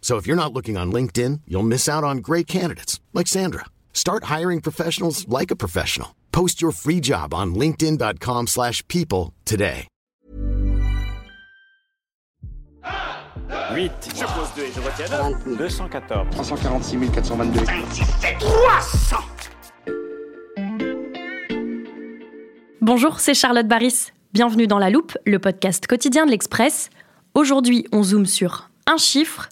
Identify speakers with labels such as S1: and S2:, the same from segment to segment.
S1: So if you're not looking on LinkedIn, you'll miss out on great candidates like Sandra. Start hiring professionals like a professional. Post your free job on linkedin.com/people slash people today.
S2: 8. Je pose 2 et je retiens 214.
S3: 346 422.
S4: Bonjour, c'est Charlotte Baris. Bienvenue dans La Loupe, le podcast quotidien de l'Express. Aujourd'hui, on zoome sur un chiffre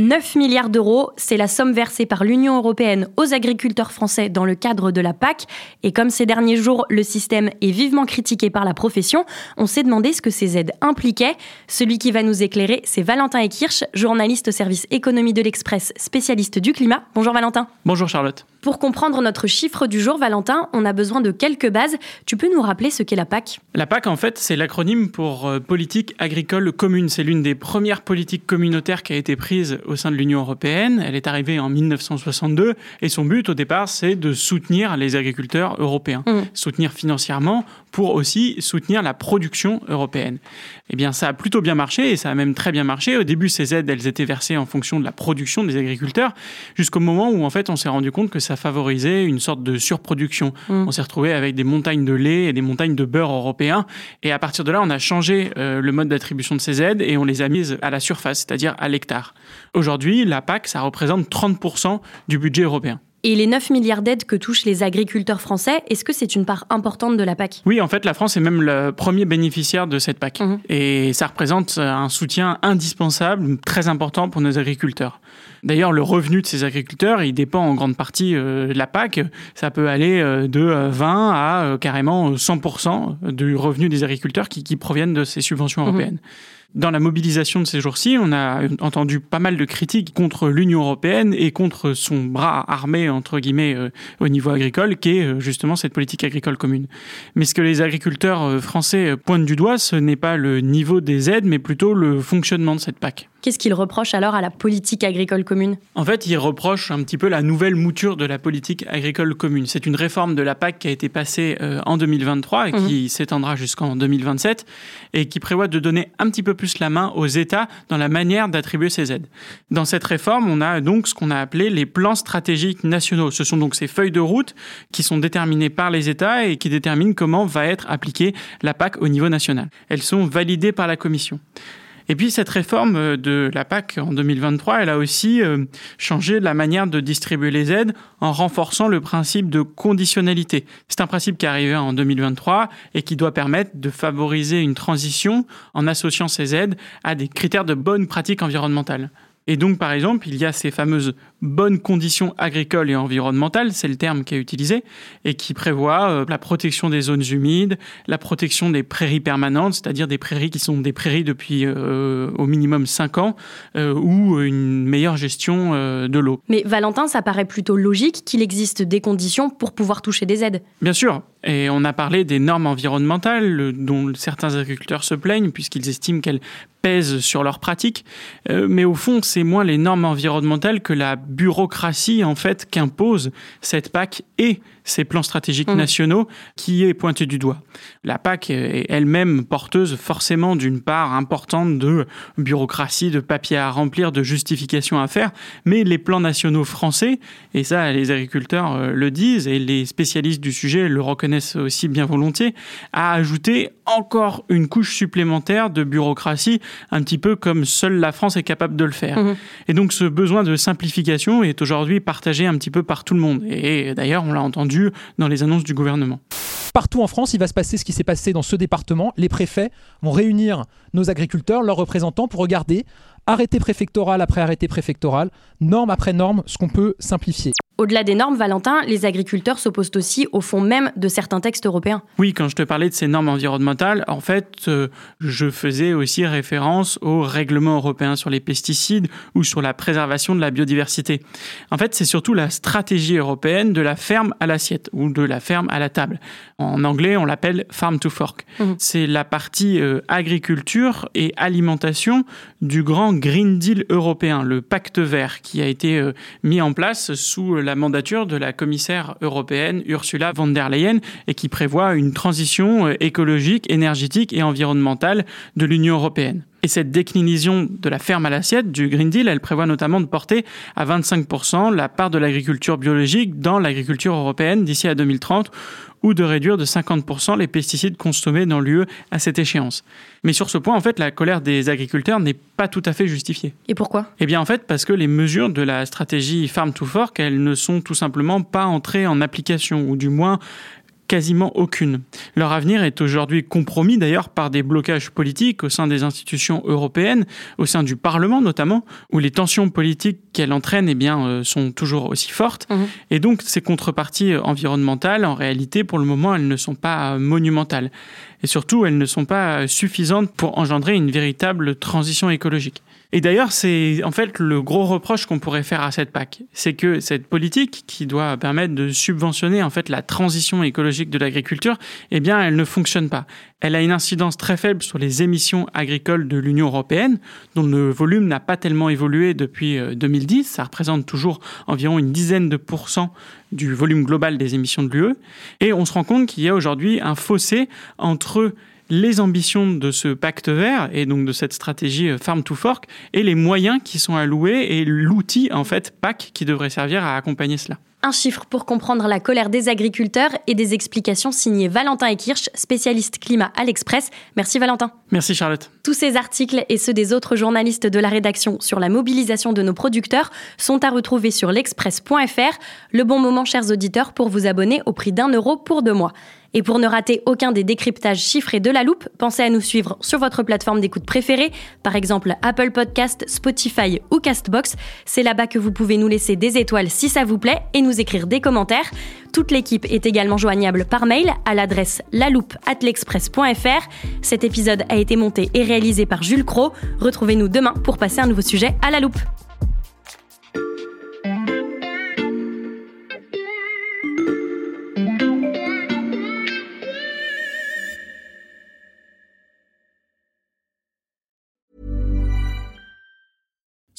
S4: 9 milliards d'euros, c'est la somme versée par l'Union européenne aux agriculteurs français dans le cadre de la PAC. Et comme ces derniers jours, le système est vivement critiqué par la profession, on s'est demandé ce que ces aides impliquaient. Celui qui va nous éclairer, c'est Valentin Ekirch, journaliste au service économie de l'Express, spécialiste du climat. Bonjour Valentin.
S5: Bonjour Charlotte.
S4: Pour comprendre notre chiffre du jour, Valentin, on a besoin de quelques bases. Tu peux nous rappeler ce qu'est la PAC?
S5: La PAC, en fait, c'est l'acronyme pour euh, politique agricole commune. C'est l'une des premières politiques communautaires qui a été prise au sein de l'Union européenne. Elle est arrivée en 1962 et son but, au départ, c'est de soutenir les agriculteurs européens,
S4: Mmh.
S5: soutenir financièrement pour aussi soutenir la production européenne. Eh bien, ça a plutôt bien marché et ça a même très bien marché. Au début, ces aides, elles étaient versées en fonction de la production des agriculteurs, jusqu'au moment où, en fait, on s'est rendu compte que ça favorisait une sorte de surproduction.
S4: Mm.
S5: On s'est retrouvé avec des montagnes de lait et des montagnes de beurre européens. Et à partir de là, on a changé euh, le mode d'attribution de ces aides et on les a mises à la surface, c'est-à-dire à l'hectare. Aujourd'hui, la PAC, ça représente 30% du budget européen.
S4: Et les 9 milliards d'aides que touchent les agriculteurs français, est-ce que c'est une part importante de la PAC?
S5: Oui, en fait, la France est même le premier bénéficiaire de cette PAC.
S4: Mhm.
S5: Et ça représente un soutien indispensable, très important pour nos agriculteurs. D'ailleurs, le revenu de ces agriculteurs, il dépend en grande partie euh, de la PAC. Ça peut aller euh, de euh, 20 à euh, carrément 100% du revenu des agriculteurs qui, qui proviennent de ces subventions
S4: Mhm.
S5: européennes. Dans la mobilisation de ces jours-ci, on a entendu pas mal de critiques contre l'Union européenne et contre son bras armé, entre guillemets, euh, au niveau agricole, qui est euh, justement cette politique agricole commune. Mais ce que les agriculteurs euh, français pointent du doigt, ce n'est pas le niveau des aides, mais plutôt le fonctionnement de cette PAC.
S4: Qu'est-ce qu'ils reprochent alors à la politique agricole commune?
S5: En fait, ils reprochent un petit peu la nouvelle mouture de la politique agricole commune. C'est une réforme de la PAC qui a été passée euh, en 2023 et qui s'étendra jusqu'en 2027 et qui prévoit de donner un petit peu plus la main aux États dans la manière d'attribuer ces aides. Dans cette réforme, on a donc ce qu'on a appelé les plans stratégiques nationaux. Ce sont donc ces feuilles de route qui sont déterminées par les États et qui déterminent comment va être appliquée la PAC au niveau national. Elles sont validées par la Commission. Et puis cette réforme euh, de la PAC en 2023, elle a aussi euh, changé la manière de distribuer les aides en renforçant le principe de conditionnalité. C'est un principe qui est arrivé en 2023 et qui doit permettre de favoriser une transition en associant ces aides à des critères de bonnes pratiques environnementales. Et donc, par exemple, il y a ces fameuses bonnes conditions agricoles et environnementales, c'est le terme qui est utilisé, et qui prévoit euh, la protection des zones humides, la protection des prairies permanentes, c'est-à-dire des prairies qui sont des prairies depuis euh, au minimum 5 ans, euh, ou une meilleure gestion euh, de l'eau.
S4: Mais Valentin, ça paraît plutôt logique qu'il existe des conditions pour pouvoir toucher des aides.
S5: Bien sûr, et on a parlé des normes environnementales dont certains agriculteurs se plaignent puisqu'ils estiment qu'elles pèsent sur leurs pratiques, Euh, mais au fond, c'est moins les normes environnementales que la bureaucratie en fait qu'impose cette PAC et ces plans stratégiques
S4: Mhm.
S5: nationaux qui est pointé du doigt. La PAC est elle-même porteuse forcément d'une part importante de bureaucratie, de papier à remplir, de justifications à faire, mais les plans nationaux français, et ça les agriculteurs euh, le disent et les spécialistes du sujet le reconnaissent connaissent aussi bien volontiers, a ajouté encore une couche supplémentaire de bureaucratie, un petit peu comme seule la France est capable de le faire. Mhm. Et donc ce besoin de simplification est aujourd'hui partagé un petit peu par tout le monde. Et d'ailleurs, on l'a entendu dans les annonces du gouvernement.
S3: Partout en France, il va se passer ce qui s'est passé dans ce département. Les préfets vont réunir nos agriculteurs, leurs représentants, pour regarder arrêté préfectoral après arrêté préfectoral, norme après norme, ce qu'on peut simplifier.
S4: Au-delà des normes, Valentin, les agriculteurs s'opposent aussi au fond même de certains textes européens.
S5: Oui, quand je te parlais de ces normes environnementales, en fait, euh, je faisais aussi référence au règlement européen sur les pesticides ou sur la préservation de la biodiversité. En fait, c'est surtout la stratégie européenne de la ferme à l'assiette ou de la ferme à la table. En anglais, on l'appelle farm to fork. Mhm. C'est la partie euh, agriculture et alimentation du grand Green Deal européen, le pacte vert qui a été euh, mis en place sous la la mandature de la commissaire européenne Ursula von der Leyen et qui prévoit une transition euh, écologique, énergétique et environnementale de l'Union européenne. Et cette déclinaison de la ferme à l'assiette du Green Deal, elle prévoit notamment de porter à 25% la part de l'agriculture biologique dans l'agriculture européenne d'ici à 2030 ou de réduire de 50% les pesticides consommés dans l'UE à cette échéance. Mais sur ce point, en fait, la colère des agriculteurs n'est pas tout à fait justifiée.
S4: Et pourquoi?
S5: Eh bien, en fait, parce que les mesures de la stratégie Farm to Fork, elles ne sont tout simplement pas entrées en application, ou du moins, quasiment aucune. Leur avenir est aujourd'hui compromis d'ailleurs par des blocages politiques au sein des institutions européennes, au sein du Parlement notamment, où les tensions politiques qu'elles entraînent eh bien, euh, sont toujours aussi fortes. Mhm. Et donc ces contreparties environnementales, en réalité, pour le moment, elles ne sont pas monumentales. Et surtout, elles ne sont pas suffisantes pour engendrer une véritable transition écologique. Et d'ailleurs, c'est en fait le gros reproche qu'on pourrait faire à cette PAC, c'est que cette politique qui doit permettre de subventionner en fait la transition écologique de l'agriculture, eh bien, elle ne fonctionne pas. Elle a une incidence très faible sur les émissions agricoles de l'Union européenne, dont le volume n'a pas tellement évolué depuis 2010. Euh, Ça représente toujours environ une dizaine de pourcents du volume global des émissions de l'UE. Et on se rend compte qu'il y a aujourd'hui un fossé entre les ambitions de ce pacte vert et donc de cette stratégie euh, Farm to Fork et les moyens qui sont alloués et l'outil en fait PAC qui devrait servir à accompagner cela.
S4: Un chiffre pour comprendre la colère des agriculteurs et des explications signées Valentin et Kirsch, spécialiste climat à l'Express. Merci Valentin.
S5: Merci Charlotte.
S4: Tous ces articles et ceux des autres journalistes de la rédaction sur la mobilisation de nos producteurs sont à retrouver sur l'express.fr. Le bon moment, chers auditeurs, pour vous abonner au prix d'un euro pour deux mois. Et pour ne rater aucun des décryptages chiffrés de la loupe, pensez à nous suivre sur votre plateforme d'écoute préférée, par exemple Apple Podcast, Spotify ou Castbox. C'est là-bas que vous pouvez nous laisser des étoiles si ça vous plaît et nous écrire des commentaires. Toute l'équipe est également joignable par mail à l'adresse laloupe@l'express.fr. Cet épisode a été monté et réalisé par Jules Cro. Retrouvez-nous demain pour passer un nouveau sujet à la loupe.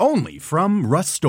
S6: Only from Rust